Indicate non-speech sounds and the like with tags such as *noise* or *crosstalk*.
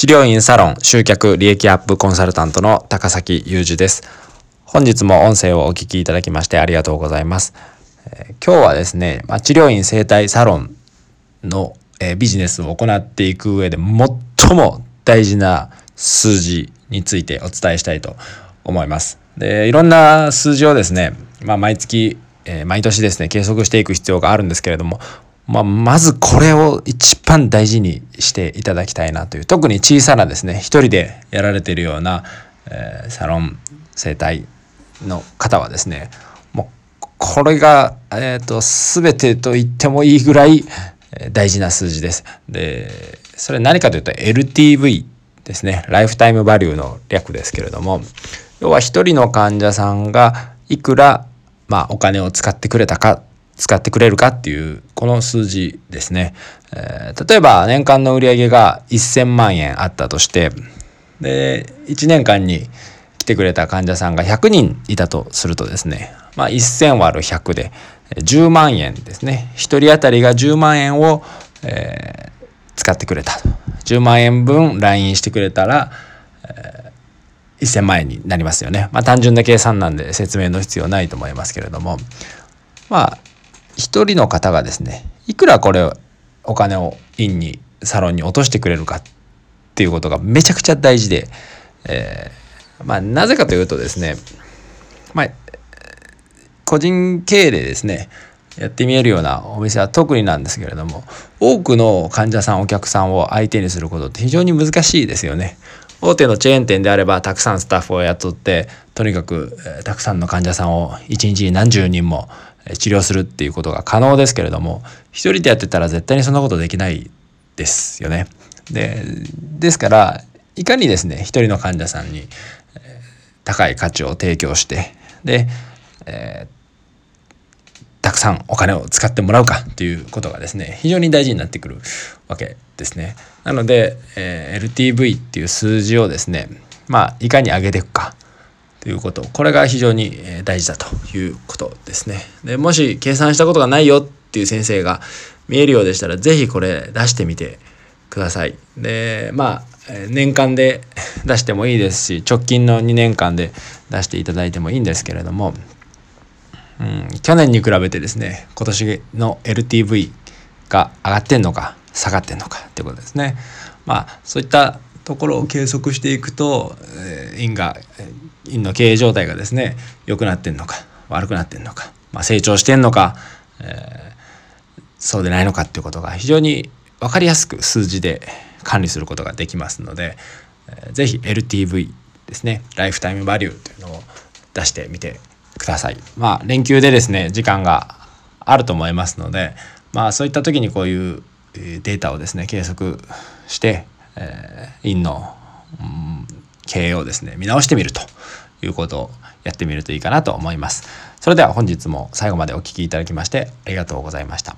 治療院サロン集客利益アップコンサルタントの高崎裕二です。本日も音声をお聞きいただきましてありがとうございます。えー、今日はですね、まあ、治療院生態サロンの、えー、ビジネスを行っていく上で最も大事な数字についてお伝えしたいと思います。で、いろんな数字をですね、まあ、毎月、えー、毎年ですね、計測していく必要があるんですけれども、まあ、まずこれを一番大事にしていただきたいなという特に小さなですね一人でやられているような、えー、サロン整体の方はですねもうこれが、えーと、全てと言ってもいいぐらい大事な数字です。でそれ何かというと LTV ですねライフタイムバリューの略ですけれども要は一人の患者さんがいくら、まあ、お金を使ってくれたか使ってくれるかっていうこの数字ですね、えー、例えば年間の売り上げが1000万円あったとしてで1年間に来てくれた患者さんが100人いたとするとですね、まあ、1000割る100で10万円ですね。1人当たりが10万円を、えー、使ってくれた。10万円分 LINE してくれたら、えー、1000万円になりますよね。まあ単純な計算なんで説明の必要ないと思いますけれども。まあ一人の方がですねいくらこれお金を院にサロンに落としてくれるかっていうことがめちゃくちゃ大事で、えー、まあなぜかというとですねまあ個人経営でですねやってみえるようなお店は特になんですけれども多くの患者さんお客さんを相手にすることって非常に難しいですよね。大手のチェーン店であればたくさんスタッフを雇ってとにかく、えー、たくさんの患者さんを一日に何十人も治療するっていうことが可能ですけれども一人でやってたら絶対にそんなことできないですよね。でですからいかにですね一人の患者さんに高い価値を提供してで、えー、たくさんお金を使ってもらうかということがですね非常に大事になってくるわけですね。なので、えー、LTV っていう数字をですねまあいかに上げていくかということこれが非常に大事だということですね。でもし計算したことがないよっていう先生が見えるようでしたら是非これ出してみてください。でまあ年間で *laughs* 出してもいいですし直近の2年間で出していただいてもいいんですけれども、うん、去年に比べてですね今年の LTV が上がってんのか下がってんのかっていうことですね。まあそういったところを計測していくと、えー、因が院の経営状態がですね良くなってんのか悪くなってんのか、まあ、成長してんのか、えー、そうでないのかっていうことが非常に分かりやすく数字で管理することができますので、えー、ぜひ LTV ですねライフタイムバリューというのを出してみてください。まあ連休でですね時間があると思いますのでまあそういった時にこういうデータをですね計測して、えー、院の、経営をですね見直してみるということをやってみるといいかなと思います。それでは本日も最後までお聴きいただきましてありがとうございました。